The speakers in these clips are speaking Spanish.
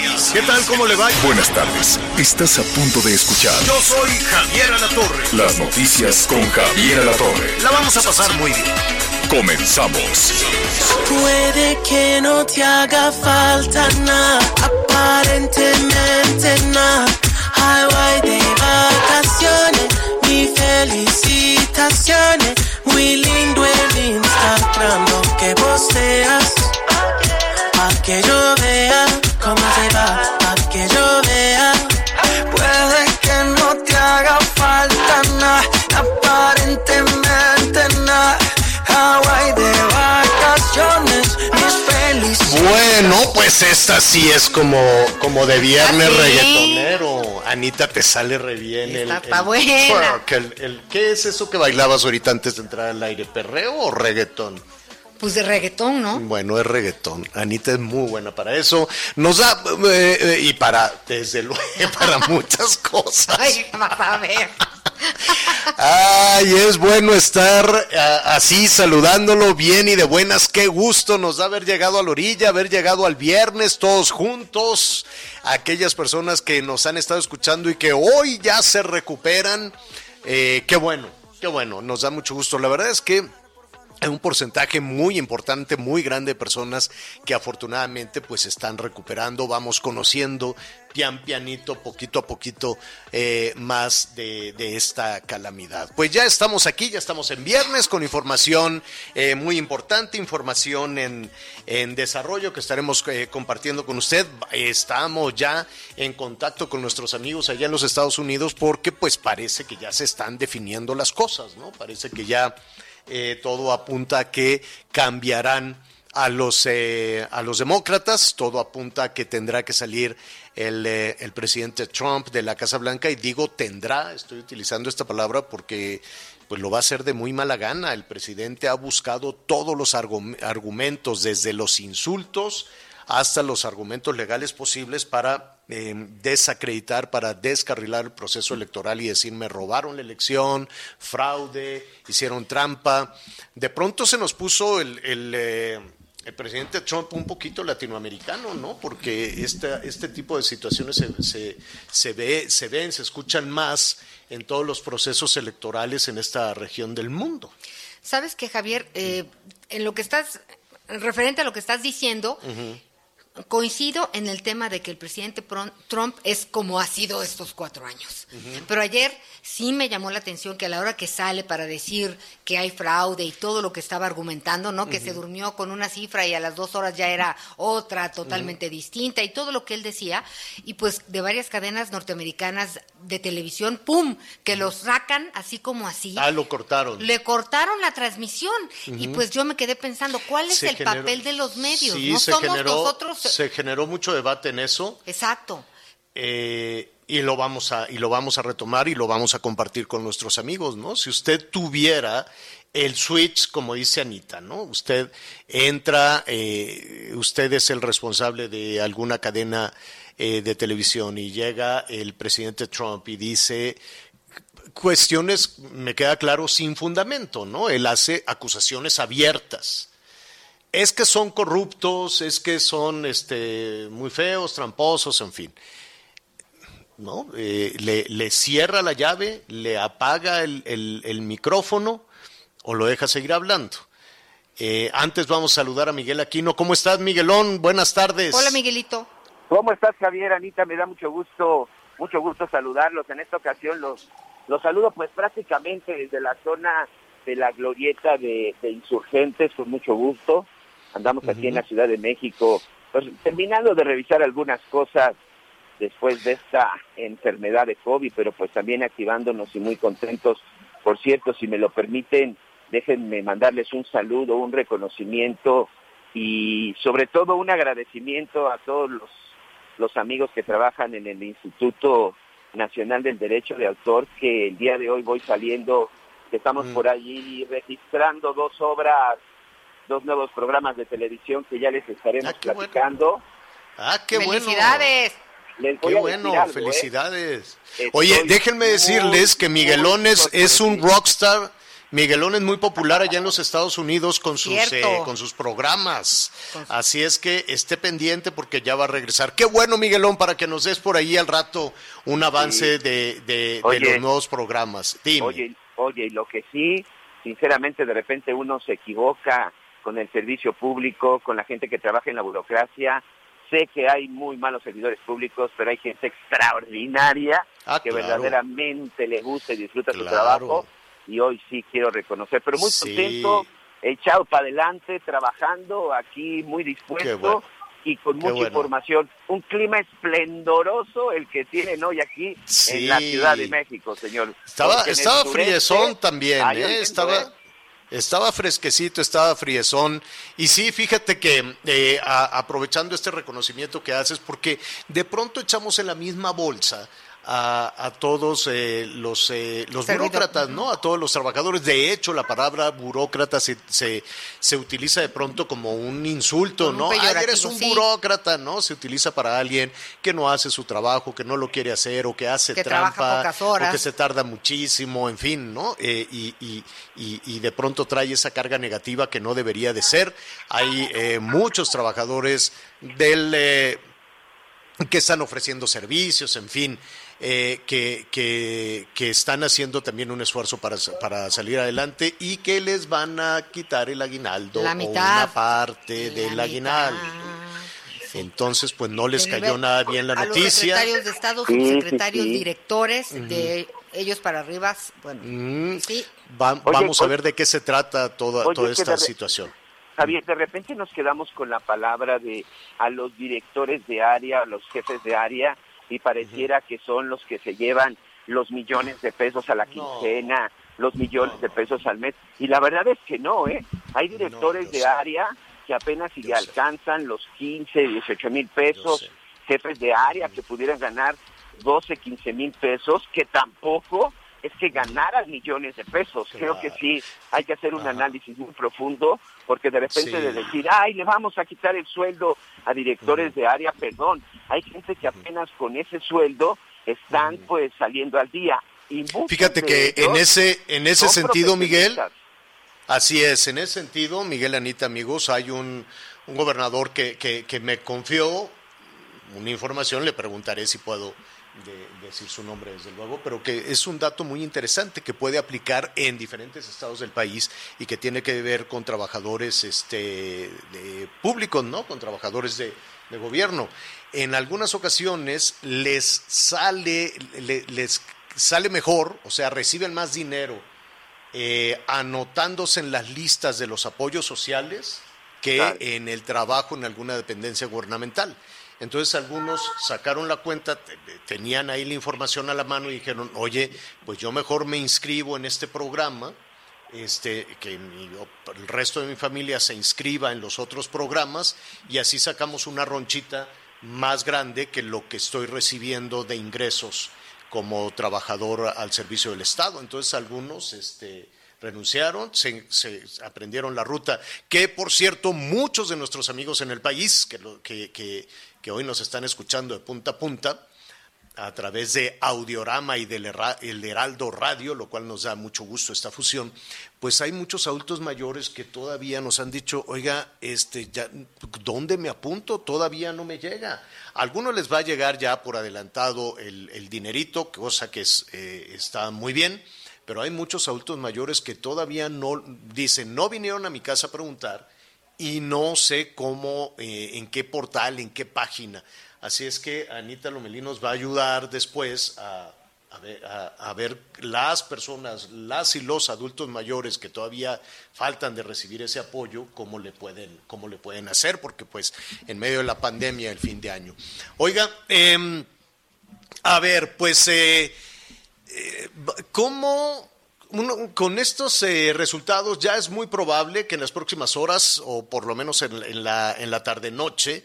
noticias. ¿Qué tal? ¿Cómo le va? Buenas tardes. Estás a punto de escuchar Yo soy Javier Alatorre. las noticias con Javier Alatorre. La vamos a pasar muy bien. Comenzamos. Puede que no te haga falta nada, aparentemente nada. Highway de vacaciones, mi felicitaciones. Muy lindo el Instagram, lo que posteas. Pa' que yo vea cómo te va, pa' que yo vea. Puede que no te haga falta nada, aparentemente nada. Hawaii de vacaciones, mis felicidades. Bueno, pues esta sí es como, como de viernes sí. reggaetonero. Anita, te sale re bien el, Está- está el buena. twerk, el- el- ¿Qué es eso que bailabas ahorita antes de entrar al aire? ¿Perreo o reggaetón? Pues de reggaetón, ¿no? Bueno, es reggaetón. Anita es muy buena para eso. Nos da, eh, eh, y para, desde luego, para muchas cosas. Ay, vas a ver. Ay, es bueno estar ah, así saludándolo bien y de buenas. Qué gusto nos da haber llegado a la orilla, haber llegado al viernes todos juntos. Aquellas personas que nos han estado escuchando y que hoy ya se recuperan. eh, qué bueno, qué bueno, nos da mucho gusto. La verdad es que hay un porcentaje muy importante, muy grande de personas que afortunadamente pues están recuperando, vamos conociendo pian pianito, poquito a poquito eh, más de, esta calamidad. Pues ya estamos aquí, ya estamos en viernes con información eh, muy importante, información en, en desarrollo que estaremos eh, compartiendo con usted. Estamos ya en contacto con nuestros amigos allá en los Estados Unidos porque pues parece que ya se están definiendo las cosas, ¿no? Parece que ya eh, todo apunta a que cambiarán a los, eh, a los demócratas, todo apunta a que tendrá que salir el, eh, el presidente Trump de la Casa Blanca y digo tendrá, estoy utilizando esta palabra porque pues lo va a hacer de muy mala gana. El presidente ha buscado todos los argu- argumentos, desde los insultos hasta los argumentos legales posibles para eh, desacreditar, para descarrilar el proceso electoral y decir me robaron la elección, fraude, hicieron trampa. De pronto se nos puso el, el, eh, el presidente Trump un poquito latinoamericano, ¿no? Porque este, este tipo de situaciones se, se, se ve, se ven, se escuchan más en todos los procesos electorales en esta región del mundo. Sabes que, Javier, Eh, en lo que estás, referente a lo que estás diciendo, coincido en el tema de que el presidente Trump es como ha sido estos cuatro años. Pero ayer sí me llamó la atención que a la hora que sale para decir que hay fraude y todo lo que estaba argumentando, ¿no? Que se durmió con una cifra y a las dos horas ya era otra totalmente distinta y todo lo que él decía. Y pues de varias cadenas norteamericanas de televisión, ¡pum! Que lo sacan así como así. Ah, lo cortaron. Le cortaron la transmisión y pues yo me quedé pensando, ¿cuál es Se el generó- papel de los medios? Sí, no somos generó, nosotros. Se generó mucho debate en eso. Exacto. eh, y lo vamos a y lo vamos a retomar y lo vamos a compartir con nuestros amigos, ¿no? Si usted tuviera el switch, como dice Anita, ¿no? Usted entra, eh, usted es el responsable de alguna cadena eh, de televisión y llega el presidente Trump y dice cuestiones, me queda claro, sin fundamento, ¿no? Él hace acusaciones abiertas es que son corruptos, es que son este, muy feos, tramposos, en fin. ¿No? Eh, le, le cierra la llave, le apaga el, el- el micrófono o lo deja seguir hablando. Eh, antes vamos a saludar a Miguel Aquino. ¿Cómo estás, Miguelón? Buenas tardes. Hola, Miguelito. ¿Cómo estás, Javier? Anita, me da mucho gusto, mucho gusto saludarlos. En esta ocasión los, los saludo pues prácticamente desde la zona de la glorieta de, de insurgentes, con mucho gusto. Andamos aquí en la Ciudad de México, pues terminando de revisar algunas cosas después de esta enfermedad de COVID, pero pues también activándonos y muy contentos. Por cierto, si me lo permiten, déjenme mandarles un saludo, un reconocimiento y sobre todo un agradecimiento a todos los, los amigos que trabajan en el Instituto Nacional del Derecho de Autor, que el día de hoy voy saliendo, que estamos Mm. por allí registrando dos obras, dos nuevos programas de televisión que ya les estaremos Ah, qué bueno. platicando. Ah, qué bueno. Felicidades. Voy Qué bueno, algo, ¿eh? felicidades. Estoy Oye, déjenme decirles que Miguelón es, un rockstar. Miguelón es muy popular allá en los Estados Unidos con sus, eh, con sus programas. Así es que esté pendiente porque ya va a regresar. Qué bueno, Miguelón, para que nos des por ahí al rato un avance de, de- de Oye. los nuevos programas. Dime. Oye, oye, y lo que sí, sinceramente, de repente uno se equivoca con el servicio público, con la gente que trabaja en la burocracia. Sé que hay muy malos servidores públicos, pero hay gente extraordinaria Ah, que claro. verdaderamente le gusta y disfruta su trabajo. Y hoy sí quiero reconocer, pero muy Sí. contento, echado para adelante, trabajando aquí muy dispuesto. Bueno. Y con Qué mucha bueno. información. Un clima esplendoroso el que tienen hoy aquí Sí. en la Ciudad de México, señor. Estaba, Porque estaba friezón también, ¿eh? Estaba, ¿eh? Estaba fresquecito, estaba friezón. Y sí, fíjate que eh, aprovechando este reconocimiento que haces, porque de pronto echamos en la misma bolsa a, a todos eh, los, eh, los burócratas, ¿no? A todos los trabajadores. De hecho, la palabra burócrata se, se, se utiliza de pronto como un insulto, Como un ¿no? Ay, eres un sí. burócrata, ¿no? Se utiliza para alguien que no hace su trabajo, que no lo quiere hacer o que hace Que trampa trabaja pocas horas. o que se tarda muchísimo, en fin, ¿no? Eh, y, y- y- y de pronto trae esa carga negativa que no debería de ser. Hay eh, muchos trabajadores del eh, que están ofreciendo servicios, en fin, eh, que, que, que están haciendo también un esfuerzo para, para salir adelante y que les van a quitar el aguinaldo La o una parte La del mitad. aguinaldo. Entonces, pues no les cayó nada bien la a los noticia. secretarios de Estado, Sí, sí, subsecretarios, directores, de ellos para arriba, bueno, Mm, sí. va- Oye, vamos a ver de qué se trata toda, Oye, toda esta situación. Javier, de repente nos quedamos con la palabra de a los directores de área, a los jefes de área, y pareciera que son los que se llevan los millones de pesos a la quincena, los millones de pesos al mes. Y la verdad es que no, ¿eh? Hay directores de sé. área que apenas si sé. alcanzan los 15, 18 mil pesos, jefes de área que pudieran ganar 12, 15 mil pesos, que tampoco es que ganaran millones de pesos. Creo que sí hay que hacer un Ajá. análisis muy profundo, porque de repente Sí. de decir, ay, le vamos a quitar el sueldo a directores de área, perdón, hay gente que apenas con ese sueldo están pues saliendo al día. Y Fíjate que en ese, en ese sentido, Miguel, así es, en ese sentido, Miguel Anita, amigos, hay un, un gobernador que, que, que me confió una información, le preguntaré si puedo de- decir su nombre, desde luego, pero que es un dato muy interesante que puede aplicar en diferentes estados del país y que tiene que ver con trabajadores este, de públicos, ¿no? Con trabajadores de, de gobierno. En algunas ocasiones les sale, le- les sale mejor, o sea, reciben más dinero eh, anotándose en las listas de los apoyos sociales que Claro. en el trabajo en alguna dependencia gubernamental. Entonces algunos sacaron la cuenta, te- tenían ahí la información a la mano y dijeron, oye, pues yo mejor me inscribo en este programa, este, que el resto de mi familia se inscriba en los otros programas y así sacamos una ronchita más grande que lo que estoy recibiendo de ingresos como trabajador al servicio del Estado. Entonces algunos este, renunciaron, se, se aprendieron la ruta, que por cierto muchos de nuestros amigos en el país, que, que, que- que hoy nos están escuchando de punta a punta, a través de Audiorama y del Heraldo Radio, lo cual nos da mucho gusto esta fusión, pues hay muchos adultos mayores que todavía nos han dicho, oiga, este, ya, ¿dónde me apunto? Todavía no me llega. Algunos les va a llegar ya por adelantado el, el dinerito, cosa que es, eh, está muy bien, pero hay muchos adultos mayores que todavía no, dicen, no vinieron a mi casa a preguntar y no sé cómo, eh, en qué portal, en qué página. Así es que Anita Lomelí nos va a ayudar después a, a ver, las personas, las y los adultos mayores que todavía faltan de recibir ese apoyo, cómo le pueden, cómo le pueden hacer, porque pues en medio de la pandemia, el fin de año. Oiga, em, a ver, pues, eh, eh, ¿cómo, con estos eh, resultados ya es muy probable que en las próximas horas, o por lo menos en, en la, en la tarde-noche,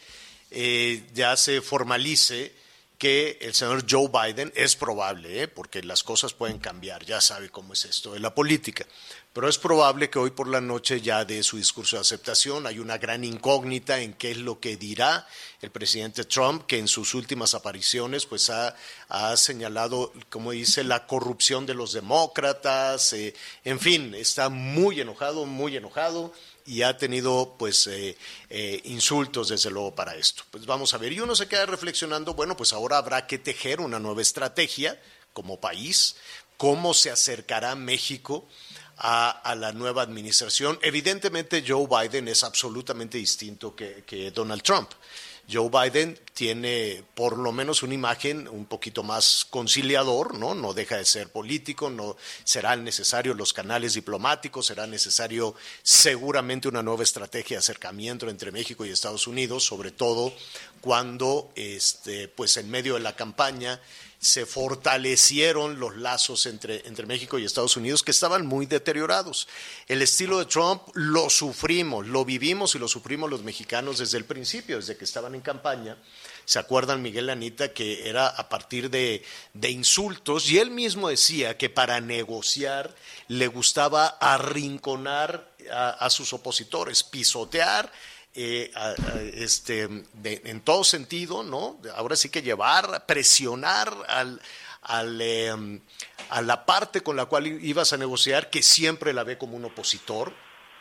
eh, ya se formalice que el señor Joe Biden es probable, ¿eh? porque las cosas pueden cambiar, ya sabe cómo es esto de la política, pero es probable que hoy por la noche ya dé su discurso de aceptación. Hay una gran incógnita en qué es lo que dirá el presidente Trump, que en sus últimas apariciones pues ha, ha señalado, como dice, la corrupción de los demócratas, eh, en fin, está muy enojado, muy enojado y ha tenido pues eh, eh, insultos desde luego para esto. Pues vamos a ver, y uno se queda reflexionando, bueno, pues ahora habrá que tejer una nueva estrategia como país, cómo se acercará México a, a la nueva administración. Evidentemente Joe Biden es absolutamente distinto que, que Donald Trump. Joe Biden tiene por lo menos una imagen un poquito más conciliador, ¿no? No deja de ser político, no serán necesarios los canales diplomáticos, será necesario seguramente una nueva estrategia de acercamiento entre México y Estados Unidos, sobre todo cuando este pues en medio de la campaña se fortalecieron los lazos entre, entre México y Estados Unidos que estaban muy deteriorados. El estilo de Trump lo sufrimos, lo vivimos y lo sufrimos los mexicanos desde el principio, desde que estaban en campaña. ¿Se acuerdan, Miguel Anita, que era a partir de, de insultos? Y él mismo decía que para negociar le gustaba arrinconar a, a sus opositores, pisotear eh, a- a- este, de- en todo sentido, ¿no? Ahora sí que llevar, presionar al, al, eh, a la parte con la cual ibas a negociar, que siempre la ve como un opositor,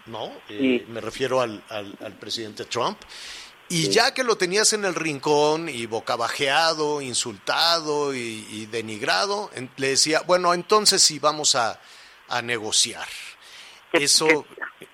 ¿no? Eh, Sí. Me refiero al, al- al presidente Trump. Y ya que lo tenías en el rincón y bocabajeado, insultado y, y denigrado, en- le decía, bueno, entonces sí vamos a, a negociar. Eso... que-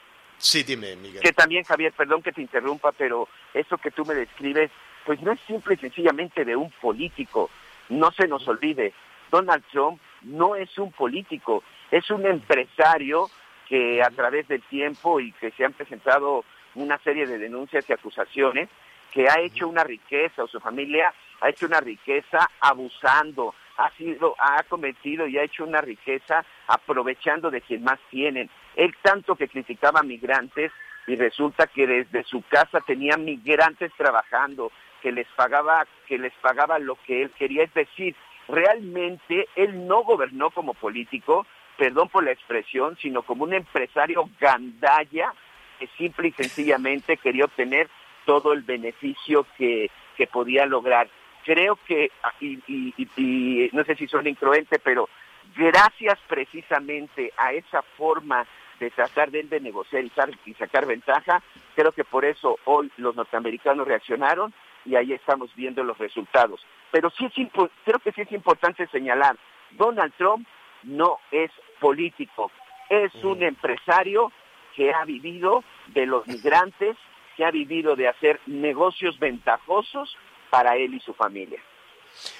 Sí, dime, Miguel. que también, Javier, perdón que te interrumpa, pero eso que tú me describes, pues no es simple y sencillamente de un político. No se nos olvide, Donald Trump no es un político, es un empresario que a través del tiempo y que se han presentado una serie de denuncias y acusaciones, que ha hecho una riqueza, o su familia ha hecho una riqueza abusando, ha sido, ha cometido y ha hecho una riqueza aprovechando de quien más tienen. Él tanto que criticaba migrantes y resulta que desde su casa tenía migrantes trabajando, que les pagaba, que les pagaba lo que él quería, es decir, realmente él no gobernó como político, perdón por la expresión, sino como un empresario gandalla que simple y sencillamente quería obtener todo el beneficio que, que podía lograr. Creo que, y, y- y- y no sé si suena incruente, pero gracias precisamente a esa forma de tratar de, él de negociar y sacar ventaja, creo que por eso hoy los norteamericanos reaccionaron y ahí estamos viendo los resultados. Pero sí es impo- creo que sí es importante señalar, Donald Trump no es político, es un empresario que ha vivido de los migrantes, que ha vivido de hacer negocios ventajosos para él y su familia.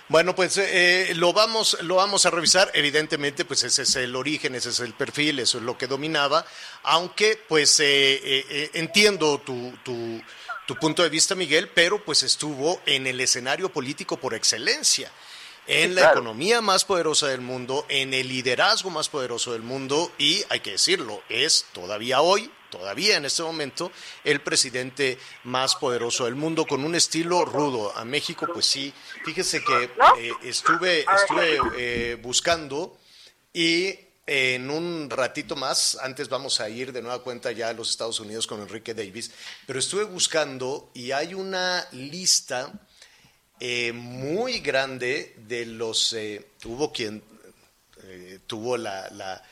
Bueno, pues eh, lo vamos lo vamos a revisar. Evidentemente, pues ese es el origen, ese es el perfil, eso es lo que dominaba. Aunque, pues eh, eh, eh, entiendo tu, tu, tu punto de vista, Miguel, pero pues estuvo en el escenario político por excelencia, en la claro. economía más poderosa del mundo, en el liderazgo más poderoso del mundo y, hay que decirlo, es todavía hoy, todavía en este momento, el presidente más poderoso del mundo con un estilo rudo. A México, pues sí, fíjese que eh, estuve, estuve eh, buscando y en un ratito más, antes vamos a ir de nueva cuenta ya a los Estados Unidos con Enrique Davis, pero estuve buscando y hay una lista eh, muy grande de los, eh, hubo quien eh, tuvo la,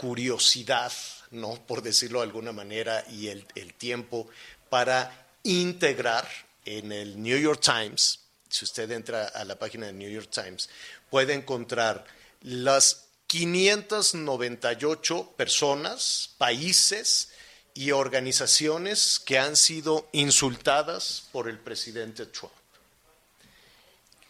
curiosidad, ¿no? por decirlo de alguna manera, y el, el tiempo para integrar en el New York Times, si usted entra a la página del New York Times, puede encontrar las 598 personas, países y organizaciones que han sido insultadas por el presidente Trump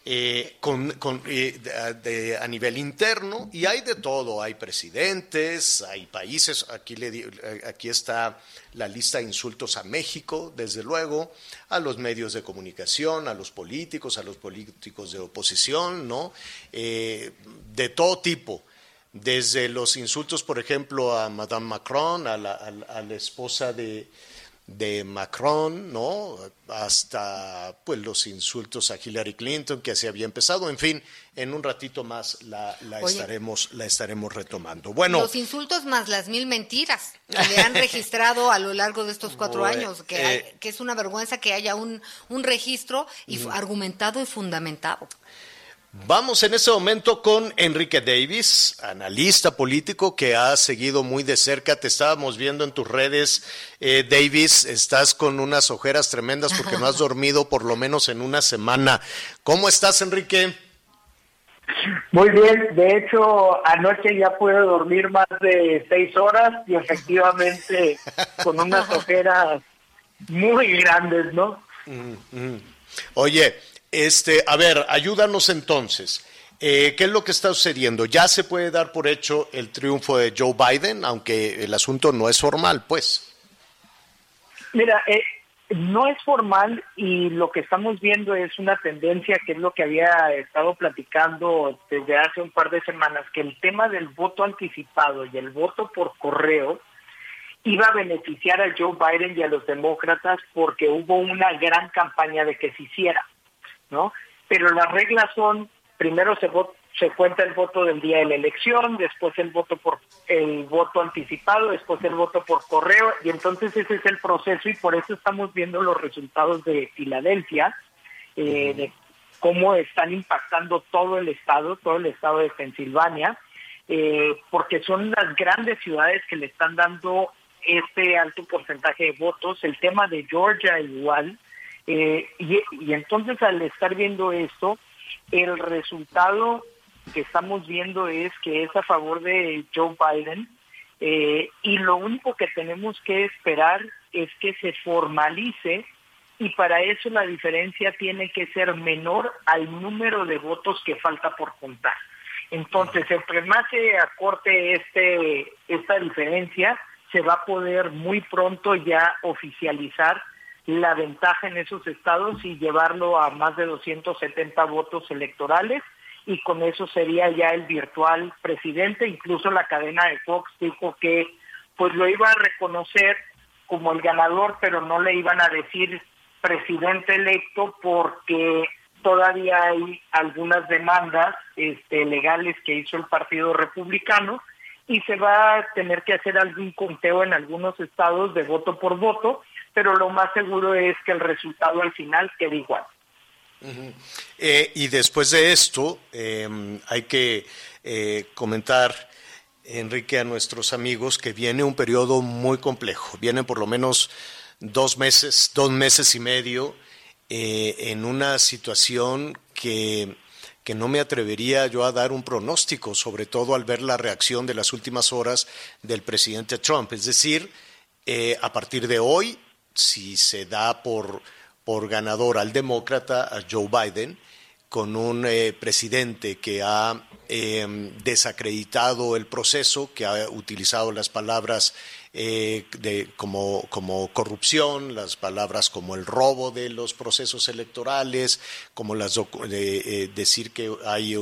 eh, con, con, eh, a nivel interno y hay de todo, hay presidentes, hay países, aquí, le, eh, aquí está la lista de insultos a México, desde luego, a los medios de comunicación, a los políticos, a los políticos de oposición, ¿no? Eh, de todo tipo. Desde los insultos, por ejemplo, a Madame Macron, a la, a la esposa de, de Macron, ¿no? Hasta pues los insultos a Hillary Clinton que se había empezado, en fin, en un ratito más la, la estaremos la estaremos retomando. Bueno, los insultos más las mil mentiras que le han registrado a lo largo de estos cuatro años, que, eh, que, es una vergüenza que haya un, un registro y argumentado y fundamentado. Vamos en este momento con Enrique Davis, analista político que ha seguido muy de cerca. Te estábamos viendo en tus redes, eh, Davis. Estás con unas ojeras tremendas porque no has dormido por lo menos en una semana. ¿Cómo estás, Enrique? Muy bien. De hecho, anoche ya pude dormir más de seis horas y efectivamente con unas ojeras muy grandes, ¿no? Mm, mm. Oye, este, a ver, ayúdanos entonces. Eh, ¿Qué es lo que está sucediendo? ¿Ya se puede dar por hecho el triunfo de Joe Biden, aunque el asunto no es formal, pues? Mira, eh, no es formal y lo que estamos viendo es una tendencia que es lo que había estado platicando desde hace un par de semanas, que el tema del voto anticipado y el voto por correo iba a beneficiar a Joe Biden y a los demócratas porque hubo una gran campaña de que se hiciera. ¿No? Pero las reglas son, primero se, se cuenta el voto del día de la elección, después el voto por el voto anticipado, después el voto por correo, y entonces ese es el proceso y por eso estamos viendo los resultados de Filadelfia, eh, de cómo están impactando todo el estado, todo el estado de Pensilvania, eh, porque son las grandes ciudades que le están dando este alto porcentaje de votos. El tema de Georgia igual, eh, y, entonces al estar viendo esto, el resultado que estamos viendo es que es a favor de Joe Biden eh, y lo único que tenemos que esperar es que se formalice y para eso la diferencia tiene que ser menor al número de votos que falta por contar. Entonces, entre más se acorte este, esta diferencia, se va a poder muy pronto ya oficializar la ventaja en esos estados y llevarlo a más de 270 votos electorales y con eso sería ya el virtual presidente. Incluso la cadena de Fox dijo que pues lo iba a reconocer como el ganador, pero no le iban a decir presidente electo porque todavía hay algunas demandas este, legales que hizo el Partido Republicano y se va a tener que hacer algún conteo en algunos estados de voto por voto pero lo más seguro es que el resultado al final quede igual. Eh, y después de esto, em, hay que eh, comentar, Enrique, a nuestros amigos que viene un periodo muy complejo. Vienen por lo menos dos meses, dos meses y medio eh, en una situación que, que no me atrevería yo a dar un pronóstico, sobre todo al ver la reacción de las últimas horas del presidente Trump. Es decir, a partir de hoy si se da por, por ganador al demócrata, a Joe Biden, con un eh, presidente que ha em, desacreditado el proceso, que ha utilizado las palabras eh, de, como, como, corrupción, las palabras como el robo de los procesos electorales, como las de, eh, decir que hay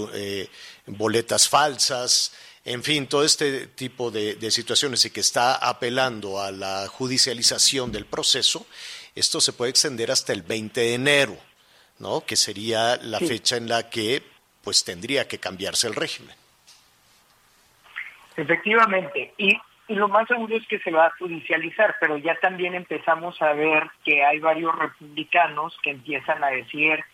boletas falsas, en fin, todo este tipo de, situaciones y que está apelando a la judicialización del proceso, esto se puede extender hasta el 20 de enero, ¿no? Que sería la fecha en la que pues tendría que cambiarse el régimen. Efectivamente, y, y lo más seguro es que se va a judicializar, pero ya también empezamos a ver que hay varios republicanos que empiezan a decir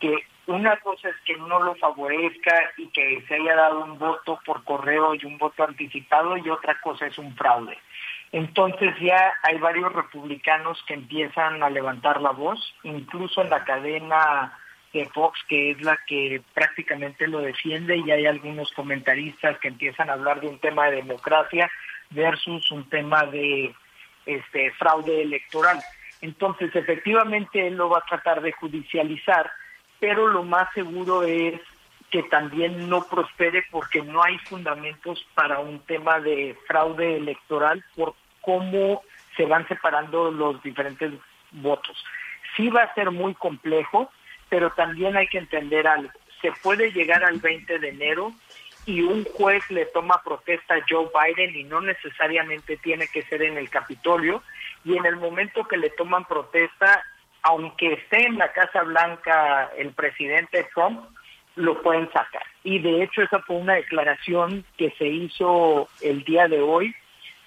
que una cosa es que no lo favorezca y que se haya dado un voto por correo y un voto anticipado y otra cosa es un fraude. Entonces ya hay varios republicanos que empiezan a levantar la voz, incluso en la cadena de Fox, que es la que prácticamente lo defiende, y hay algunos comentaristas que empiezan a hablar de un tema de democracia versus un tema de este fraude electoral. Entonces, efectivamente, él lo va a tratar de judicializar, pero lo más seguro es que también no prospere porque no hay fundamentos para un tema de fraude electoral por cómo se van separando los diferentes votos. Sí va a ser muy complejo, pero también hay que entender algo. Se puede llegar al 20 de enero y un juez le toma protesta a Joe Biden y no necesariamente tiene que ser en el Capitolio, y en el momento que le toman protesta, aunque esté en la Casa Blanca el presidente Trump, lo pueden sacar. Y de hecho esa fue una declaración que se hizo el día de hoy,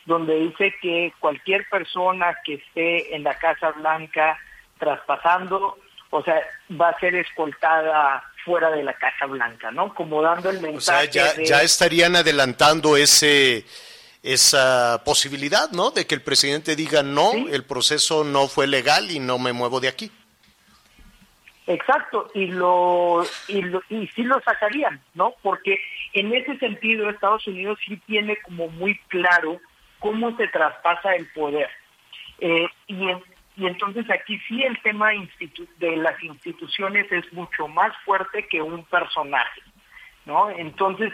donde dice que cualquier persona que esté en la Casa Blanca traspasando, o sea, va a ser escoltada fuera de la Casa Blanca, ¿no? Como dando el mensaje. O sea, ya, ya estarían adelantando ese esa posibilidad, ¿no? De que el presidente diga no, el proceso no fue legal y no me muevo de aquí. Exacto, y lo, y lo y sí lo sacarían, ¿no? Porque en ese sentido Estados Unidos sí tiene como muy claro cómo se traspasa el poder. Eh, y, y entonces aquí sí el tema de las instituciones es mucho más fuerte que un personaje, ¿no? Entonces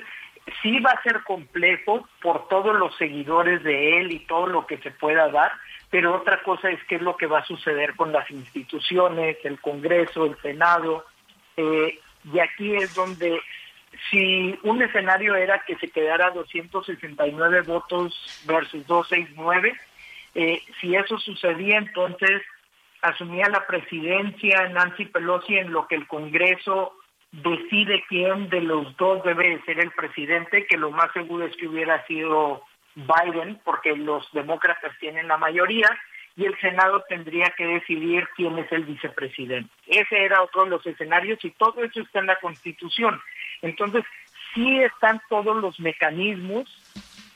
sí va a ser complejo por todos los seguidores de él y todo lo que se pueda dar, pero otra cosa es qué es lo que va a suceder con las instituciones, el Congreso, el Senado, eh, y aquí es donde si un escenario era que se quedara 269 votos versus 269, eh, si eso sucedía, entonces asumía la presidencia Nancy Pelosi en lo que el Congreso decide quién de los dos debe ser el presidente, que lo más seguro es que hubiera sido Biden, porque los demócratas tienen la mayoría, y el Senado tendría que decidir quién es el vicepresidente. Ese era otro de los escenarios y todo eso está en la Constitución. Entonces, sí están todos los mecanismos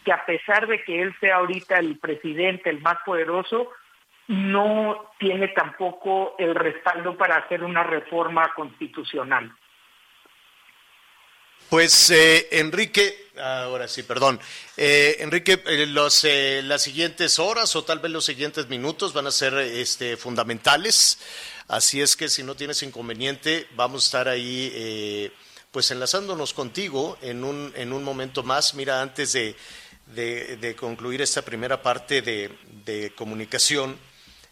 que a pesar de que él sea ahorita el presidente, el más poderoso, no tiene tampoco el respaldo para hacer una reforma constitucional. Pues eh, Enrique, ahora sí, perdón. Eh, Enrique, eh, los, las siguientes horas o tal vez los siguientes minutos van a ser este, fundamentales. Así es que si no tienes inconveniente, vamos a estar ahí pues enlazándonos contigo en un, en un momento más. Mira, antes de, de, concluir esta primera parte de, de comunicación,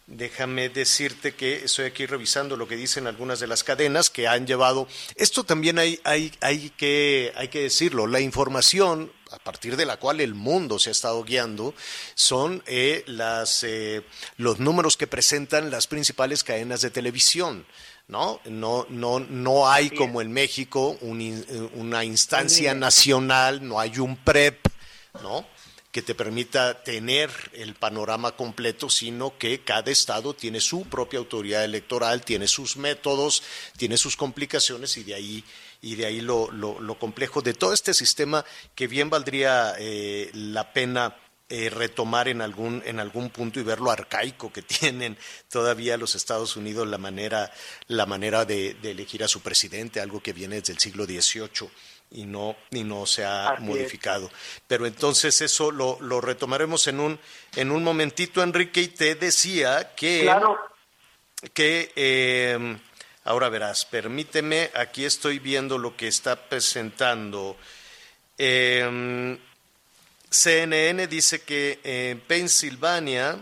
Déjame decirte que estoy aquí revisando lo que dicen algunas de las cadenas que han llevado. Esto también hay, hay, hay, que, hay que decirlo. La información a partir de la cual el mundo se ha estado guiando son eh, las, eh, los números que presentan las principales cadenas de televisión. ¿no? No, no, no hay como en México una instancia nacional, no hay un PREP, ¿no? que te permita tener el panorama completo, sino que cada estado tiene su propia autoridad electoral, tiene sus métodos, tiene sus complicaciones y de ahí y de ahí lo, lo, complejo de todo este sistema que bien valdría eh, la pena eh, retomar en algún, en algún punto y ver lo arcaico que tienen todavía los Estados Unidos la manera, la manera de, de elegir a su presidente, algo que viene desde el siglo XVIII y no, y no se ha modificado. Pero entonces eso lo, lo, retomaremos en un, en un momentito, Enrique, y te decía que, que eh, ahora verás, permíteme, aquí estoy viendo lo que está presentando. Eh, CNN dice que en Pensilvania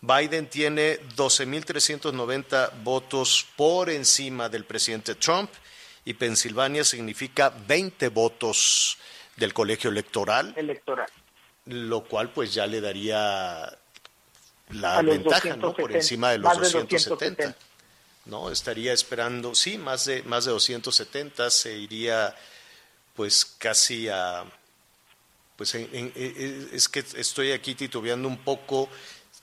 Biden tiene 12.390 votos por encima del presidente Trump y Pensilvania significa 20 votos del colegio electoral. Electoral. Lo cual pues ya le daría la ventaja, ¿no? Por encima de los 270. ¿No? Estaría esperando, sí, más de más de 270 se iría pues casi a pues es que estoy aquí titubeando un poco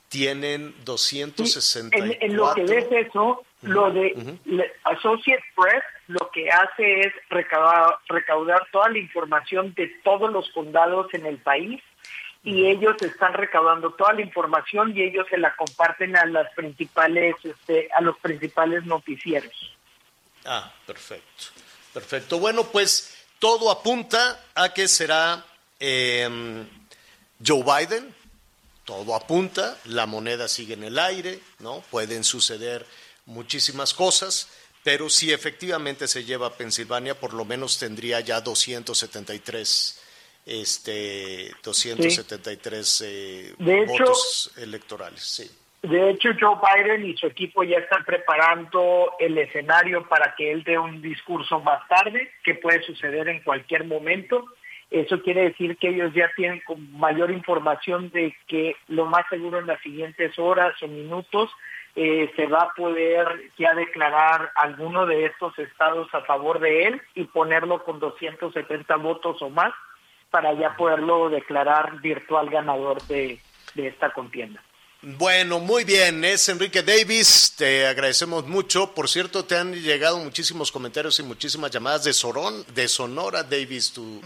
tienen 264. en, en, lo que ves eso, lo de Associate Press lo que hace es recaudar, recaudar toda la información de todos los condados en el país y ellos están recaudando toda la información y ellos se la comparten a las principales este, a los principales noticieros. Ah, perfecto. Perfecto. Bueno, pues todo apunta a que será em, Joe Biden. Todo apunta, la moneda sigue en el aire, ¿no? Pueden suceder muchísimas cosas pero si efectivamente se lleva a Pensilvania, por lo menos tendría ya 273 este 273 eh, votos electorales, sí. De hecho, Joe Biden y su equipo ya están preparando el escenario para que él dé un discurso más tarde, que puede suceder en cualquier momento. Eso quiere decir que ellos ya tienen mayor información de que lo más seguro en las siguientes horas o minutos eh, se va a poder ya declarar alguno de estos estados a favor de él y ponerlo con 270 votos o más para ya poderlo declarar virtual ganador de esta contienda. Bueno, muy bien, es Enrique Davis, te agradecemos mucho. Por cierto, te han llegado muchísimos comentarios y muchísimas llamadas de Sorón, de Sonora, Davis, tu,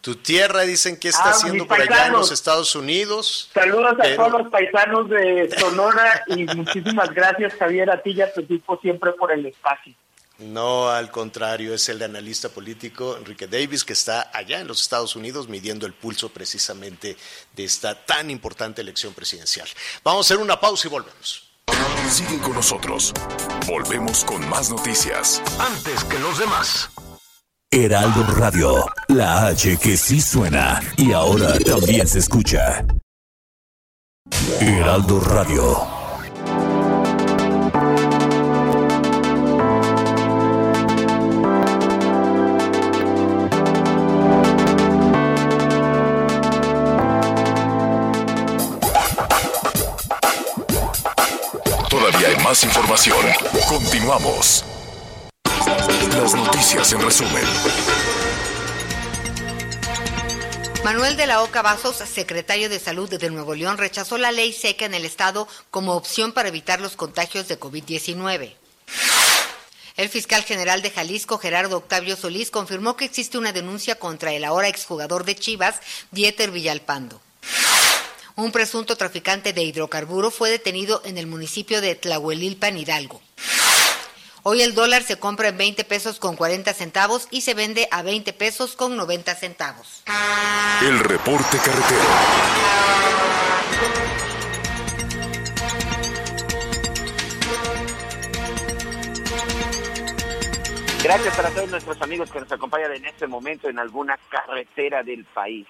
tu tierra, dicen que está Ah, haciendo por allá en los Estados Unidos. Saludos a Pero- todos los paisanos de Sonora y muchísimas gracias Javier a ti y a tu equipo siempre por el espacio. No, al contrario, es el analista político Enrique Davis que está allá en los Estados Unidos midiendo el pulso precisamente de esta tan importante elección presidencial. Vamos a hacer una pausa y volvemos. Sigue con nosotros. Volvemos con más noticias. Antes que los demás. Heraldo Radio, la H que sí suena y ahora también se escucha. Heraldo Radio. Continuamos. Las noticias en resumen. Manuel de la Oca Vasos, secretario de Salud de Nuevo León, rechazó la ley seca en el estado como opción para evitar los contagios de COVID-19. El fiscal general de Jalisco, Gerardo Octavio Solís, confirmó que existe una denuncia contra el ahora exjugador de Chivas, Dieter Villalpando. Un presunto traficante de hidrocarburo fue detenido en el municipio de Tlahuelilpan, Hidalgo. Hoy el dólar se compra en 20 pesos con 40 centavos y se vende a 20 pesos con 90 centavos. El reporte carretero. Gracias para todos nuestros amigos que nos acompañan en este momento en alguna carretera del país.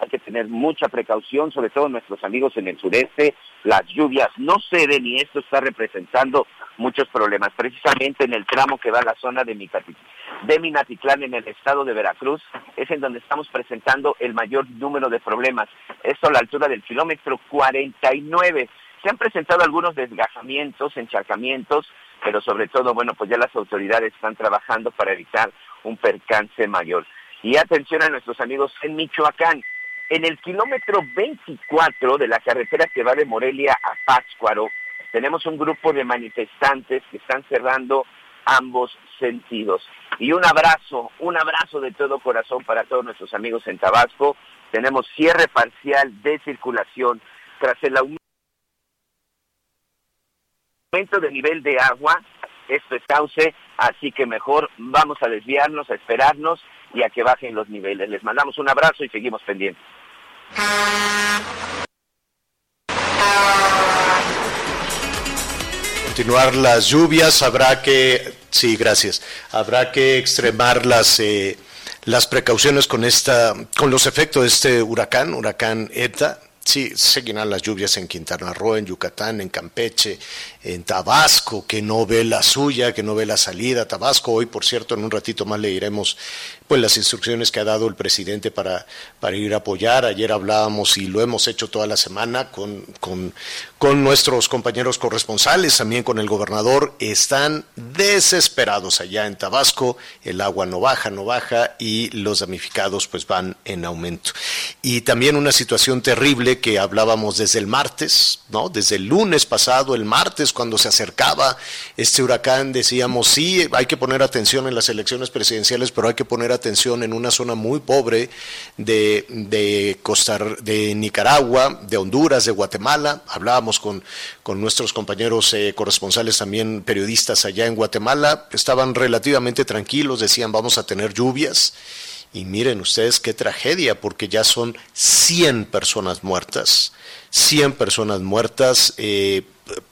Hay que tener mucha precaución, sobre todo nuestros amigos en el sureste. Las lluvias no ceden y esto está representando muchos problemas. Precisamente en el tramo que va a la zona de, Micati- de Minatitlán, en el estado de Veracruz, es en donde estamos presentando el mayor número de problemas. Esto a la altura del kilómetro 49. Se han presentado algunos desgajamientos, encharcamientos, pero sobre todo, bueno, pues ya las autoridades están trabajando para evitar un percance mayor. Y atención a nuestros amigos en Michoacán. En el kilómetro 24 de la carretera que va de Morelia a Pátzcuaro, tenemos un grupo de manifestantes que están cerrando ambos sentidos. Y un abrazo, un abrazo de todo corazón para todos nuestros amigos en Tabasco. Tenemos cierre parcial de circulación tras el aumento de nivel de agua, esto es cauce, así que mejor vamos a desviarnos, a esperarnos y a que bajen los niveles. Les mandamos un abrazo y seguimos pendientes. continuar las lluvias, habrá que, sí, gracias, habrá que extremar las, eh, las precauciones con esta, con los efectos de este huracán, huracán ETA. Sí, seguirán las lluvias en Quintana Roo, en Yucatán, en Campeche, en Tabasco, que no ve la suya, que no ve la salida. Tabasco, hoy, por cierto, en un ratito más le diremos pues las instrucciones que ha dado el presidente para, para ir a apoyar. Ayer hablábamos y lo hemos hecho toda la semana con, con, con nuestros compañeros corresponsales, también con el gobernador. Están desesperados allá en Tabasco, el agua no baja, no baja y los damnificados pues van en aumento. Y también una situación terrible que hablábamos desde el martes, ¿no? Desde el lunes pasado, el martes, cuando se acercaba este huracán, decíamos, sí, hay que poner atención en las elecciones presidenciales, pero hay que poner atención en una zona muy pobre de, de, Costa, de Nicaragua, de Honduras, de Guatemala. Hablábamos con, con nuestros compañeros eh, corresponsales, también periodistas allá en Guatemala, estaban relativamente tranquilos, decían, vamos a tener lluvias. Y miren ustedes qué tragedia, porque ya son 100 personas muertas, 100 personas muertas eh,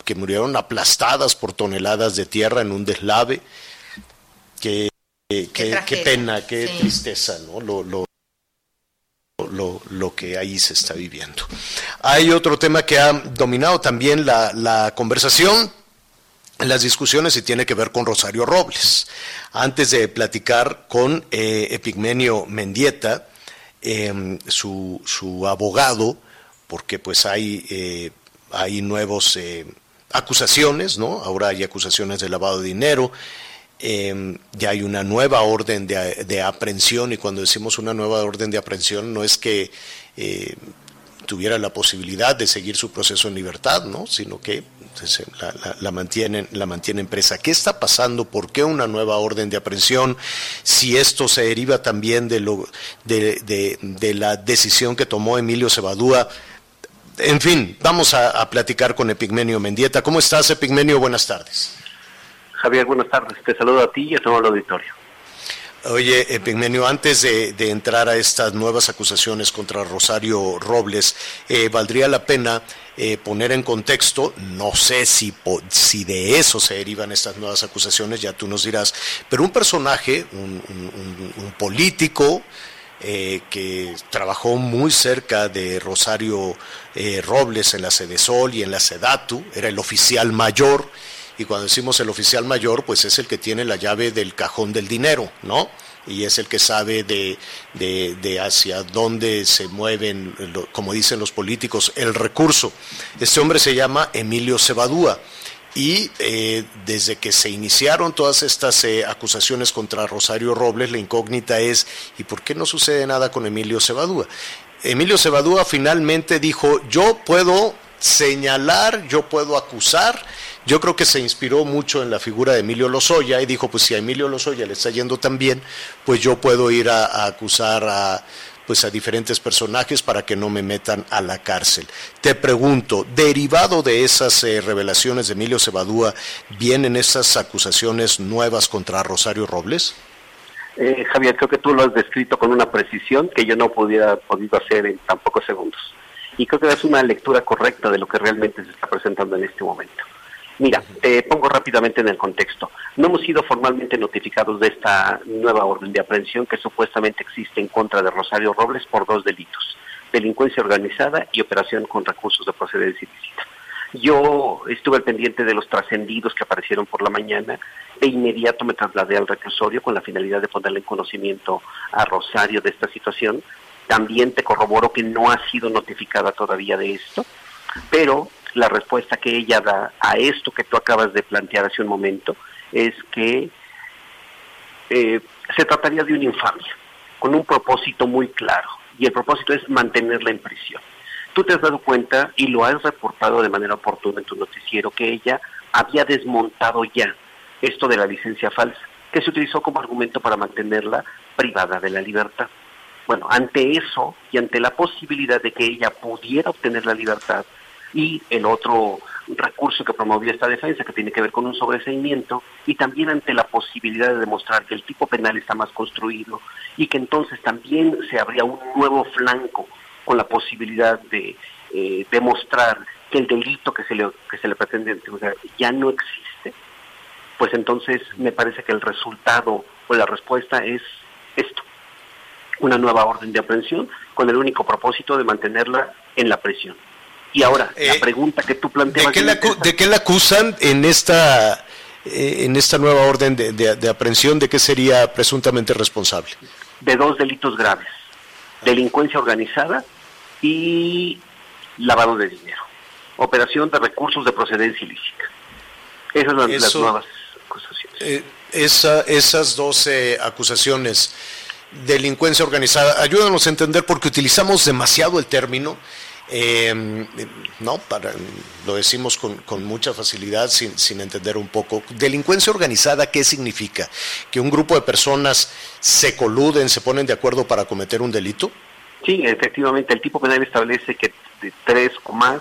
que murieron aplastadas por toneladas de tierra en un deslave. Que, que, qué, qué, pena, qué sí. tristeza, ¿no? Lo, lo, lo, lo, que ahí se está viviendo. Hay otro tema que ha dominado también la, la conversación, las discusiones y tiene que ver con Rosario Robles. Antes de platicar con eh, Epigmenio Mendieta, em, su, su, abogado, porque pues hay, eh, hay nuevos eh, acusaciones, ¿no? Ahora hay acusaciones de lavado de dinero, em, ya hay una nueva orden de, aprehensión y cuando decimos una nueva orden de aprehensión no es que eh, tuviera la posibilidad de seguir su proceso en libertad, ¿no? sino que pues, la, la, mantienen, la mantienen presa. ¿Qué está pasando? ¿Por qué una nueva orden de aprehensión? Si esto se deriva también de, lo, de, de, la decisión que tomó Emilio Cebadúa. En fin, vamos a, platicar con Epigmenio Mendieta. ¿Cómo estás, Epigmenio? Buenas tardes. Javier, buenas tardes. Te saludo a ti y a todo el auditorio. Oye, Epigmenio, antes de, entrar a estas nuevas acusaciones contra Rosario Robles, eh, valdría la pena eh, poner en contexto, no sé si, si de eso se derivan estas nuevas acusaciones, ya tú nos dirás, pero un personaje, un político, eh, que trabajó muy cerca de Rosario eh, Robles en la Sedesol y en la Sedatu, era el oficial mayor, y cuando decimos el oficial mayor, pues es el que tiene la llave del cajón del dinero, ¿no? Y es el que sabe de, de, hacia dónde se mueven, como dicen los políticos, el recurso. Este hombre se llama Emilio Cebadúa. Y eh, desde que se iniciaron todas estas eh, acusaciones contra Rosario Robles, la incógnita es, ¿y por qué no sucede nada con Emilio Cebadúa? Emilio Cebadúa finalmente dijo, yo puedo señalar, yo puedo acusar. Yo creo que se inspiró mucho en la figura de Emilio Lozoya y dijo, pues si a Emilio Lozoya le está yendo tan bien, pues yo puedo ir a, acusar a pues a diferentes personajes para que no me metan a la cárcel. Te pregunto, derivado de esas eh, revelaciones de Emilio Cebadúa, ¿vienen esas acusaciones nuevas contra Rosario Robles? Eh, Javier, creo que tú lo has descrito con una precisión que yo no pudiera podido hacer en tan pocos segundos. Y creo que es una lectura correcta de lo que realmente se está presentando en este momento. Mira, te pongo rápidamente en el contexto. No hemos sido formalmente notificados de esta nueva orden de aprehensión que supuestamente existe en contra de Rosario Robles por dos delitos, delincuencia organizada y operación con recursos de procedencia ilícita. Yo estuve al pendiente de los trascendidos que aparecieron por la mañana. De inmediato me trasladé al reclusorio con la finalidad de ponerle en conocimiento a Rosario de esta situación. También te corroboro que no ha sido notificada todavía de esto, pero la respuesta que ella da a esto que tú acabas de plantear hace un momento es que eh, se trataría de una infamia, con un propósito muy claro, y el propósito es mantenerla en prisión. Tú te has dado cuenta y lo has reportado de manera oportuna en tu noticiero que ella había desmontado ya esto de la licencia falsa, que se utilizó como argumento para mantenerla privada de la libertad. Bueno, ante eso y ante la posibilidad de que ella pudiera obtener la libertad, y el otro recurso que promovía esta defensa, que tiene que ver con un sobreseimiento, y también ante la posibilidad de demostrar que el tipo penal está más construido y que entonces también se abría un nuevo flanco con la posibilidad de eh, demostrar que el delito que se le, que se le pretende ya no existe, pues entonces me parece que el resultado o la respuesta es esto, una nueva orden de aprehensión con el único propósito de mantenerla en la prisión. Y ahora, eh, la pregunta que tú planteas... ¿De qué, la, ¿De qué la acusan en esta, eh, en esta nueva orden de, de, de, aprehensión? ¿De qué sería presuntamente responsable? De dos delitos graves. Delincuencia organizada y lavado de dinero. Operación de recursos de procedencia ilícita. Esas son Eso, las nuevas acusaciones. Eh, esa, esas dos acusaciones delincuencia organizada. Ayúdanos a entender porque utilizamos demasiado el término eh, no, para, lo decimos con, con mucha facilidad sin, sin, entender un poco. Delincuencia organizada, ¿qué significa? ¿Que un grupo de personas se coluden, se ponen de acuerdo para cometer un delito? Sí, efectivamente, el tipo penal establece que tres o más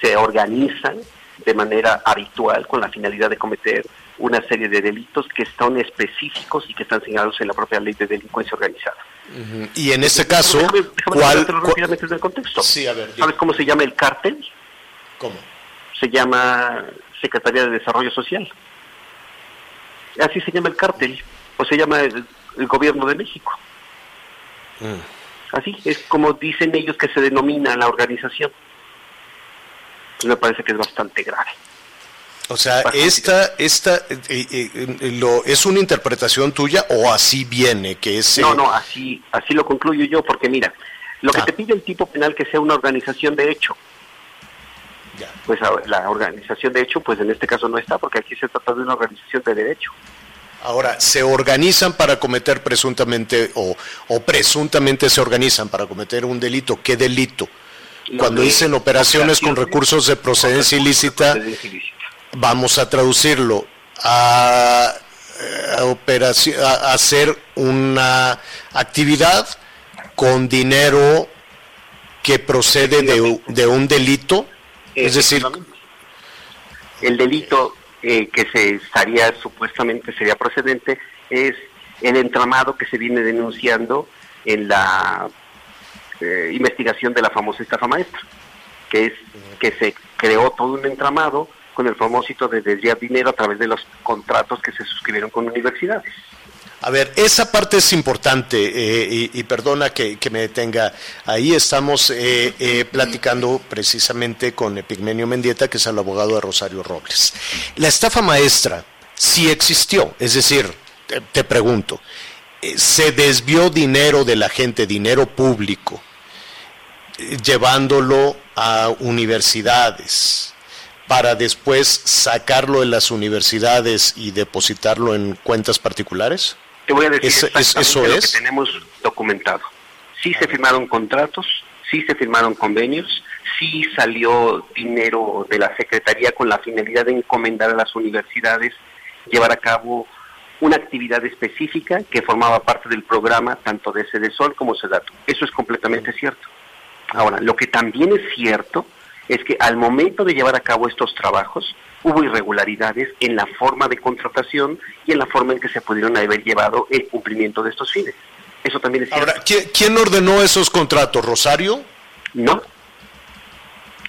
se organizan de manera habitual con la finalidad de cometer una serie de delitos que están específicos y que están señalados en la propia ley de delincuencia organizada. Uh -huh. Y en este caso, déjame, déjame ¿cuál, rápidamente desde el contexto? Sí, a ver, ¿Sabes cómo se llama el cártel? ¿Cómo? Se llama Secretaría de Desarrollo Social. Así se llama el cártel, o se llama el, el gobierno de México. Mm. Así es como dicen ellos que se denomina la organización. Me parece que es bastante grave. O sea, esta, esta eh, eh, eh, lo, ¿es una interpretación tuya o así viene? que es, No, no, así, así lo concluyo yo, porque mira, lo que Ah. te pide el tipo penal que sea una organización de hecho. Pues la organización de hecho, pues en este caso no está, porque aquí se trata de una organización de derecho. Ahora, ¿se organizan para cometer presuntamente o, o presuntamente se organizan para cometer un delito? ¿Qué delito? Cuando de dicen operaciones con recursos de procedencia ilícita, Procedencia ilícita. Vamos a traducirlo a, a operaci- a- hacer una actividad con dinero que procede de, de un delito, es decir, El delito eh, que se estaría supuestamente sería procedente es el entramado que se viene denunciando en la eh, investigación de la famosa estafa maestra, que es que se creó todo un entramado con el propósito de desviar dinero a través de los contratos que se suscribieron con universidades. A ver, esa parte es importante eh, y, y perdona que, me detenga. Ahí estamos eh, eh, platicando precisamente con Epigmenio Mendieta, que es el abogado de Rosario Robles. La estafa maestra sí existió, es decir, te, te pregunto, eh, ¿se desvió dinero de la gente, dinero público, eh, llevándolo a universidades? Para después sacarlo de las universidades y depositarlo en cuentas particulares? Te voy a decir ¿Es- exactamente eso lo es? que tenemos documentado. Sí se firmaron contratos, sí se firmaron convenios, sí salió dinero de la Secretaría con la finalidad de encomendar a las universidades llevar a cabo una actividad específica que formaba parte del programa tanto de Sol como Sedato. Eso es completamente cierto. Ahora, lo que también es cierto es que al momento de llevar a cabo estos trabajos hubo irregularidades en la forma de contratación y en la forma en que se pudieron haber llevado el cumplimiento de estos fines. Eso también es cierto. Ahora, ¿quién, quién ordenó esos contratos? ¿Rosario? No.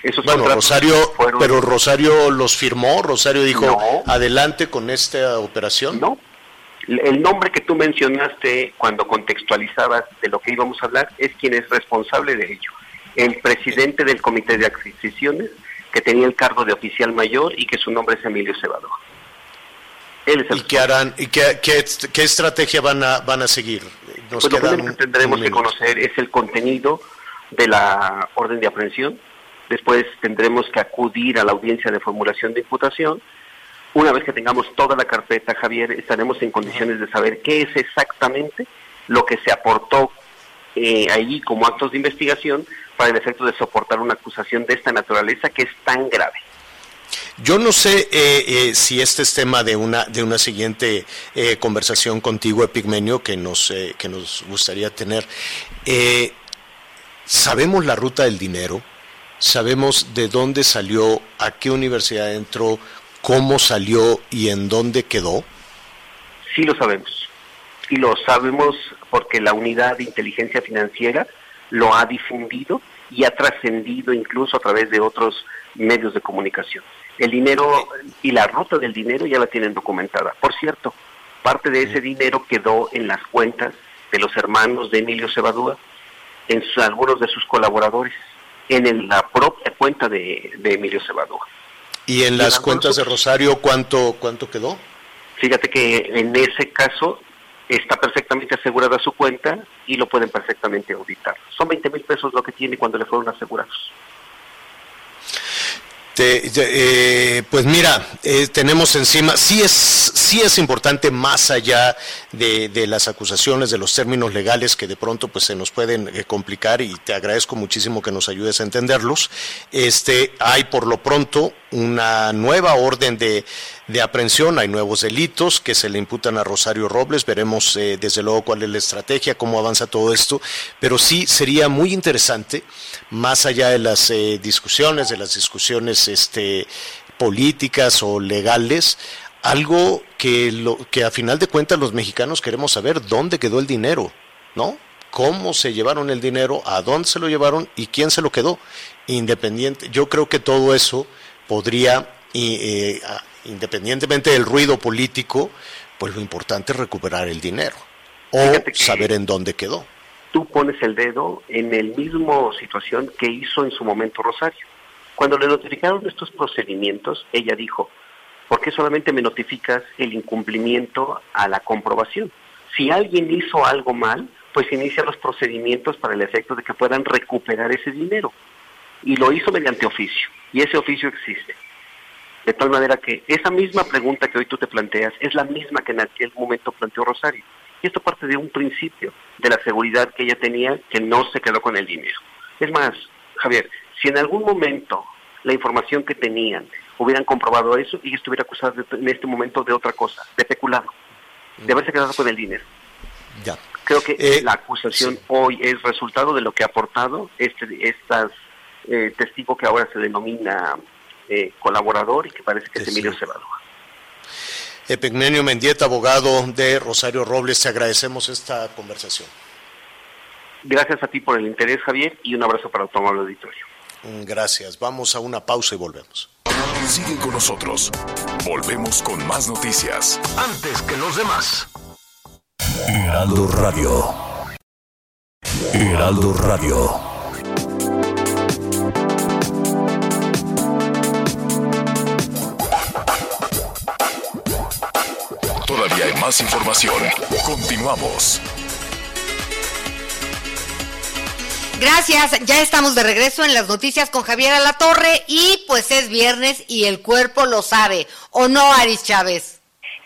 Esos bueno, Rosario, fueron- pero Rosario los firmó, Rosario dijo, No. adelante con esta operación. No. El nombre que tú mencionaste cuando contextualizabas de lo que íbamos a hablar es quien es responsable de ello. El presidente del Comité de Adquisiciones, que tenía el cargo de oficial mayor y que su nombre es Emilio Cebado. Él es el ¿Y qué harán? ¿Y qué, qué, qué estrategia van a, van a seguir? Nos Pues lo primero que tendremos que conocer es el contenido de la orden de aprehensión. Después tendremos que acudir a la audiencia de formulación de imputación. Una vez que tengamos toda la carpeta, Javier, estaremos en condiciones de saber qué es exactamente lo que se aportó eh, ahí como actos de investigación para el efecto de soportar una acusación de esta naturaleza que es tan grave. Yo no sé eh, eh, si este es tema de una de una siguiente eh, conversación contigo, Epigmenio, que nos eh, que nos gustaría tener. Sabemos la ruta del dinero, sabemos de dónde salió, a qué universidad entró, cómo salió y en dónde quedó. Sí lo sabemos. Y lo sabemos porque la unidad de inteligencia financiera lo ha difundido y ha trascendido incluso a través de otros medios de comunicación. El dinero y la ruta del dinero ya la tienen documentada. Por cierto, parte de ese dinero quedó en las cuentas de los hermanos de Emilio Cebadúa, en su- algunos de sus colaboradores, en el- la propia cuenta de, de Emilio Cebadúa. Y en las cuentas de Rosario, ¿cuánto cuánto quedó? Fíjate que en ese caso está perfectamente asegurada su cuenta y lo pueden perfectamente auditar. Son 20 mil pesos lo que tiene cuando le fueron asegurados. Eh, pues mira, eh, tenemos encima, sí es, sí es importante más allá de, de las acusaciones, de los términos legales que de pronto pues se nos pueden eh, complicar y te agradezco muchísimo que nos ayudes a entenderlos. Este, hay por lo pronto una nueva orden de, de aprehensión, hay nuevos delitos que se le imputan a Rosario Robles, veremos eh, desde luego cuál es la estrategia, cómo avanza todo esto, pero sí sería muy interesante, más allá de las eh, discusiones, de las discusiones este, políticas o legales, algo que, lo, que a final de cuentas los mexicanos queremos saber dónde quedó el dinero, ¿no? cómo se llevaron el dinero, a dónde se lo llevaron y quién se lo quedó. Independiente, yo creo que todo eso podría, eh, independientemente del ruido político, pues lo importante es recuperar el dinero o saber en dónde quedó. Tú pones el dedo en el mismo situación que hizo en su momento Rosario. Cuando le notificaron estos procedimientos, ella dijo, ¿Por qué solamente me notificas el incumplimiento a la comprobación? Si alguien hizo algo mal, pues inicia los procedimientos para el efecto de que puedan recuperar ese dinero. Y lo hizo mediante oficio, y ese oficio existe. De tal manera que esa misma pregunta que hoy tú te planteas es la misma que en aquel momento planteó Rosario. Y esto parte de un principio, de la seguridad que ella tenía, que no se quedó con el dinero. Es más, Javier, si en algún momento la información que tenían hubieran comprobado eso y estuviera acusada en este momento de otra cosa, de peculado, de haberse quedado con el dinero. Ya. Creo que Eh, la acusación hoy es resultado de lo que ha aportado este estas eh, testigo que ahora se denomina eh, colaborador y que parece que es Emilio Cebado. Epigmenio Mendieta, abogado de Rosario Robles, te agradecemos esta conversación. Gracias a ti por el interés, Javier, y un abrazo para tu amable auditorio. Mm, Gracias. Vamos a una pausa y volvemos. Sigue con nosotros. Volvemos con más noticias. Antes que los demás. Heraldo Radio. Heraldo Radio. Todavía hay más información. Continuamos. Gracias, ya estamos de regreso en las noticias con Javier Alatorre y pues es viernes y el cuerpo lo sabe, ¿o no, Aris Chávez?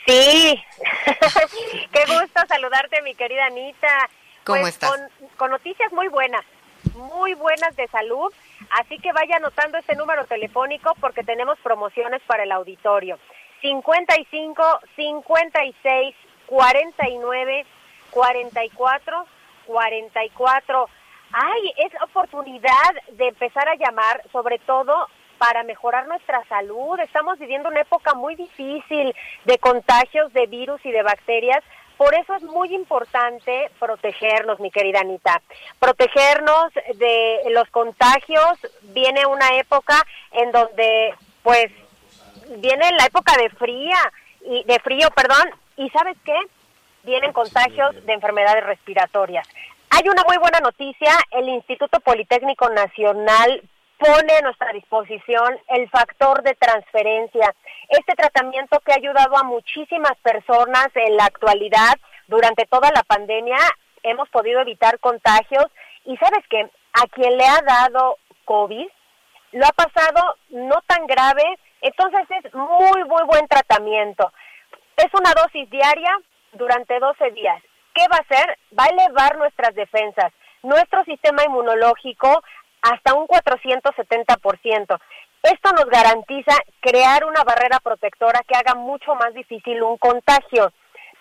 Sí, qué gusto saludarte, mi querida Anita. ¿Cómo Pues, estás? Con, con noticias muy buenas, muy buenas de salud, así que vaya anotando este número telefónico porque tenemos promociones para el auditorio. 55 56 49 44 44. Ay, es oportunidad de empezar a llamar, sobre todo para mejorar nuestra salud. Estamos viviendo una época muy difícil de contagios de virus y de bacterias. Por eso es muy importante protegernos, mi querida Anita. Protegernos de los contagios. Viene una época en donde, pues, viene la época de fría y de frío, perdón. ¿Y sabes qué? Vienen contagios de enfermedades respiratorias. Hay una muy buena noticia, el Instituto Politécnico Nacional pone a nuestra disposición el factor de transferencia. Este tratamiento que ha ayudado a muchísimas personas en la actualidad durante toda la pandemia, hemos podido evitar contagios y sabes que a quien le ha dado COVID lo ha pasado no tan grave, entonces es muy, muy buen tratamiento. Es una dosis diaria durante 12 días. ¿Qué va a hacer? Va a elevar nuestras defensas, nuestro sistema inmunológico hasta un 470%. Esto nos garantiza crear una barrera protectora que haga mucho más difícil un contagio.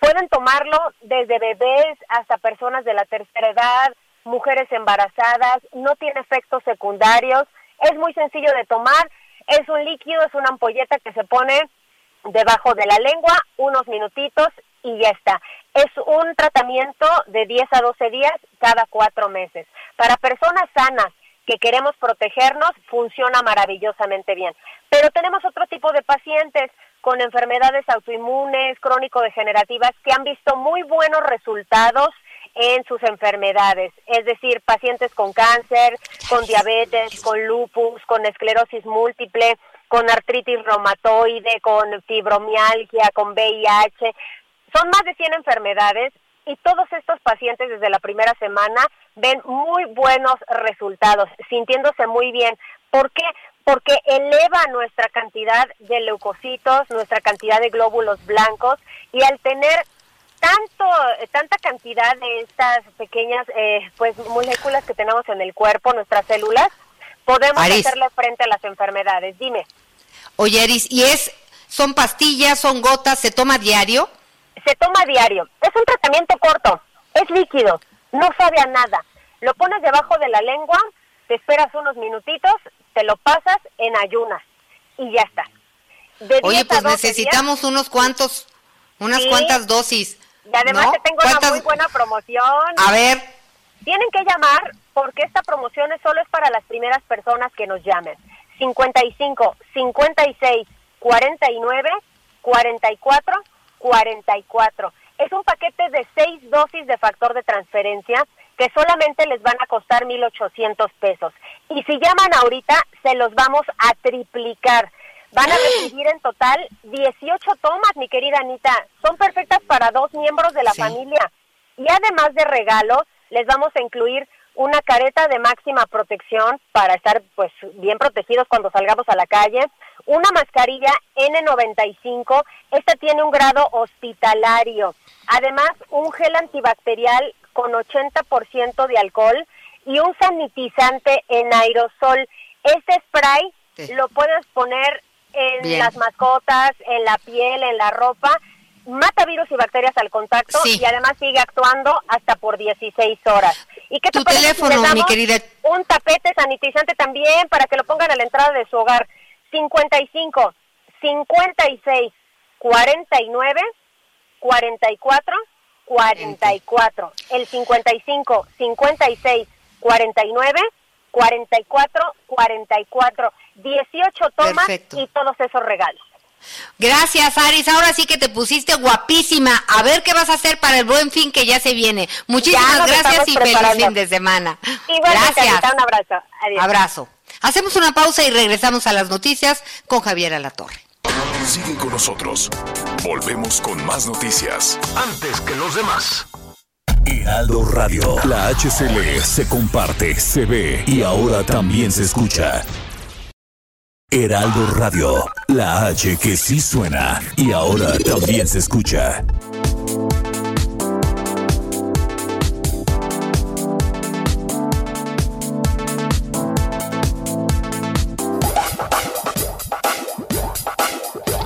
Pueden tomarlo desde bebés hasta personas de la tercera edad, mujeres embarazadas, no tiene efectos secundarios, es muy sencillo de tomar, es un líquido, es una ampolleta que se pone debajo de la lengua, unos minutitos y ya está. Es un tratamiento de 10 a 12 días cada cuatro meses. Para personas sanas que queremos protegernos, funciona maravillosamente bien. Pero tenemos otro tipo de pacientes con enfermedades autoinmunes, crónico-degenerativas, que han visto muy buenos resultados en sus enfermedades, es decir, pacientes con cáncer, con diabetes, con lupus, con esclerosis múltiple, con artritis reumatoide, con fibromialgia, con VIH. Son más de 100 enfermedades y todos estos pacientes desde la primera semana ven muy buenos resultados, sintiéndose muy bien. ¿Por qué? Porque eleva nuestra cantidad de leucocitos, nuestra cantidad de glóbulos blancos y al tener tanto tanta cantidad de estas pequeñas eh, pues moléculas que tenemos en el cuerpo, nuestras células, podemos Aris. hacerle frente a las enfermedades. Dime. Oye, Aris, ¿y es, son pastillas, son gotas, se toma diario? Se toma diario. Es un tratamiento corto, es líquido, no sabe a nada. Lo pones debajo de la lengua, te esperas unos minutitos, te lo pasas en ayunas y ya está. De 10 Oye, pues 12 necesitamos unos cuantos, unas Sí. cuantas dosis. Y además ¿no? te tengo una ¿Cuántas- muy buena promoción. A ver, Tienen que llamar porque esta promoción es solo es para las primeras personas que nos llamen. 55 56 49 44 44. Es un paquete de seis dosis de factor de transferencia que solamente les van a costar 1.800 pesos. Y si llaman ahorita, se los vamos a triplicar. Van a recibir en total 18 tomas, mi querida Anita. Son perfectas para dos miembros de la familia. Y además de regalos, les vamos a incluir una careta de máxima protección para estar pues bien protegidos cuando salgamos a la calle, una mascarilla N95, esta tiene un grado hospitalario, además un gel antibacterial con 80% de alcohol y un sanitizante en aerosol. Este spray lo puedes poner en las mascotas, en la piel, en la ropa, mata virus y bacterias al contacto y además sigue actuando hasta por 16 horas. ¿Y qué te tu teléfono, mi querida? Un tapete sanitizante también para que lo pongan a la entrada de su hogar. 55 56 49 44 44. El 55 56 49 44 44. 18 tomas y todos esos regalos. Gracias, Aris. Ahora sí que te pusiste guapísima. A ver qué vas a hacer para el buen fin que ya se viene. Muchísimas gracias y feliz fin de semana. gracias. un abrazo. Abrazo. Hacemos una pausa y regresamos a las noticias con Javier Alatorre. Sigue con nosotros. Volvemos con más noticias. Antes que los demás. Heraldo Radio. La HCL se comparte, se ve y ahora también se escucha. Heraldo Radio, la H que sí suena y ahora también se escucha.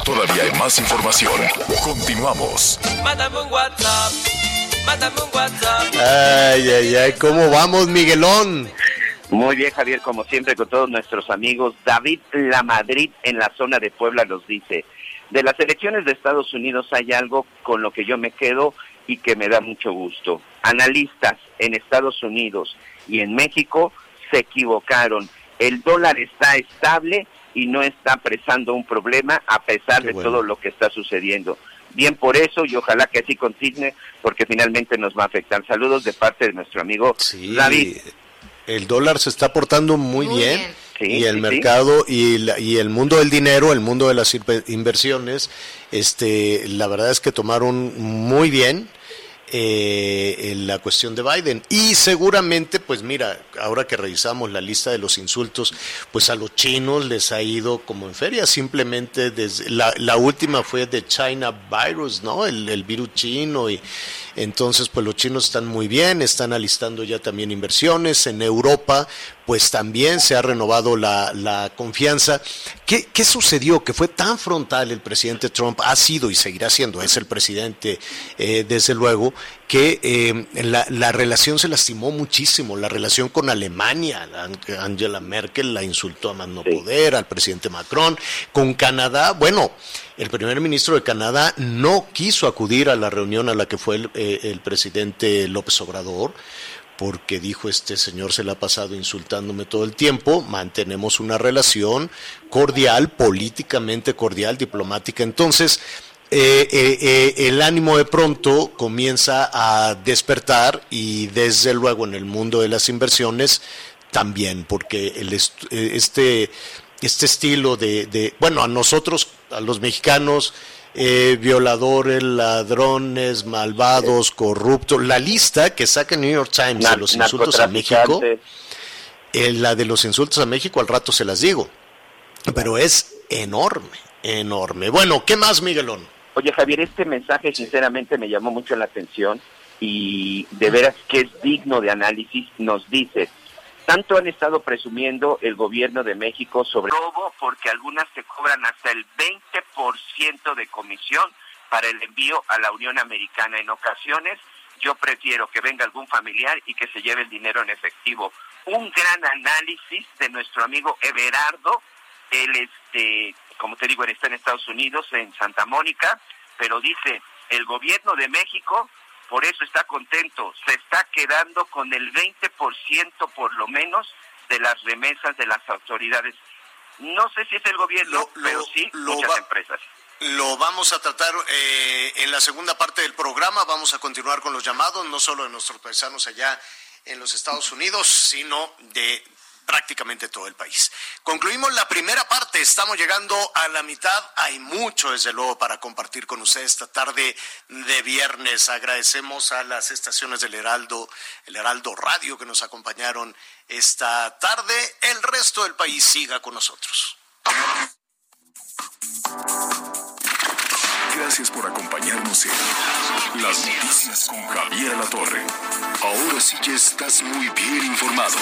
Todavía hay más información. Continuamos. Mándame un WhatsApp. Mándame un WhatsApp. Ay, ay, ay, ¿cómo vamos, Miguelón? Muy bien, Javier, como siempre con todos nuestros amigos. David La Madrid en la zona de Puebla nos dice, de las elecciones de Estados Unidos hay algo con lo que yo me quedo y que me da mucho gusto. Analistas en Estados Unidos y en México se equivocaron. El dólar está estable y no está presando un problema a pesar de todo lo que está sucediendo. Bien por eso y ojalá que así continúe porque finalmente nos va a afectar. Saludos de parte de nuestro amigo David el dólar se está portando muy, bien. y el mercado y, y, el mundo del dinero, el mundo de las inversiones, este, la verdad es que tomaron muy bien eh, la cuestión de Biden. Y seguramente, pues mira, ahora que revisamos la lista de los insultos, pues a los chinos les ha ido como en feria, simplemente desde la, la última fue de China Virus, ¿no? El, el virus chino y entonces, pues los chinos están muy bien, están alistando ya también inversiones. En Europa, pues también se ha renovado la, la confianza. ¿Qué, ¿Qué, sucedió? Que fue tan frontal el presidente Trump, ha sido y seguirá siendo, es el presidente, eh, desde luego, que eh, la, la, relación se lastimó muchísimo, la relación con Alemania, Angela Merkel la insultó a más no poder, al presidente Macron, con Canadá, bueno, el primer ministro de Canadá no quiso acudir a la reunión a la que fue el, eh, presidente López Obrador, porque dijo este señor se le ha pasado insultándome todo el tiempo, mantenemos una relación cordial, políticamente cordial, diplomática. Entonces, eh, eh, el ánimo de pronto comienza a despertar y desde luego en el mundo de las inversiones también, porque el este, este estilo de, bueno, a nosotros, a los mexicanos, violadores, ladrones, malvados, corruptos, la lista que saca el New York Times de los insultos a México, la de los insultos a México al rato se las digo, pero es enorme, enorme. Bueno, ¿qué más, Miguelón? Oye, Javier, este mensaje sinceramente me llamó mucho la atención y de veras que es digno de análisis. Nos dice, tanto han estado presumiendo el gobierno de México sobre robo porque algunas se cobran hasta el 20% de comisión para el envío a la Unión Americana. En ocasiones yo prefiero que venga algún familiar y que se lleve el dinero en efectivo. Un gran análisis de nuestro amigo Everardo, él este como te digo, está en Estados Unidos, en Santa Mónica, pero dice, el gobierno de México por eso está contento, se está quedando con el 20% por lo menos de las remesas de las autoridades. No sé si es el gobierno, pero sí muchas empresas. Lo vamos a tratar eh, en la segunda parte del programa. Vamos a continuar con los llamados, no solo de nuestros paisanos allá en los Estados Unidos, sino de prácticamente todo el país. Concluimos la primera parte, estamos llegando a la mitad. Hay mucho, desde luego, para compartir con ustedes esta tarde de viernes. Agradecemos a las estaciones del Heraldo, el Heraldo Radio que nos acompañaron esta tarde. El resto del país siga con nosotros. Gracias por acompañarnos en Las Noticias con Javier La Torre. Ahora sí ya estás muy bien informado.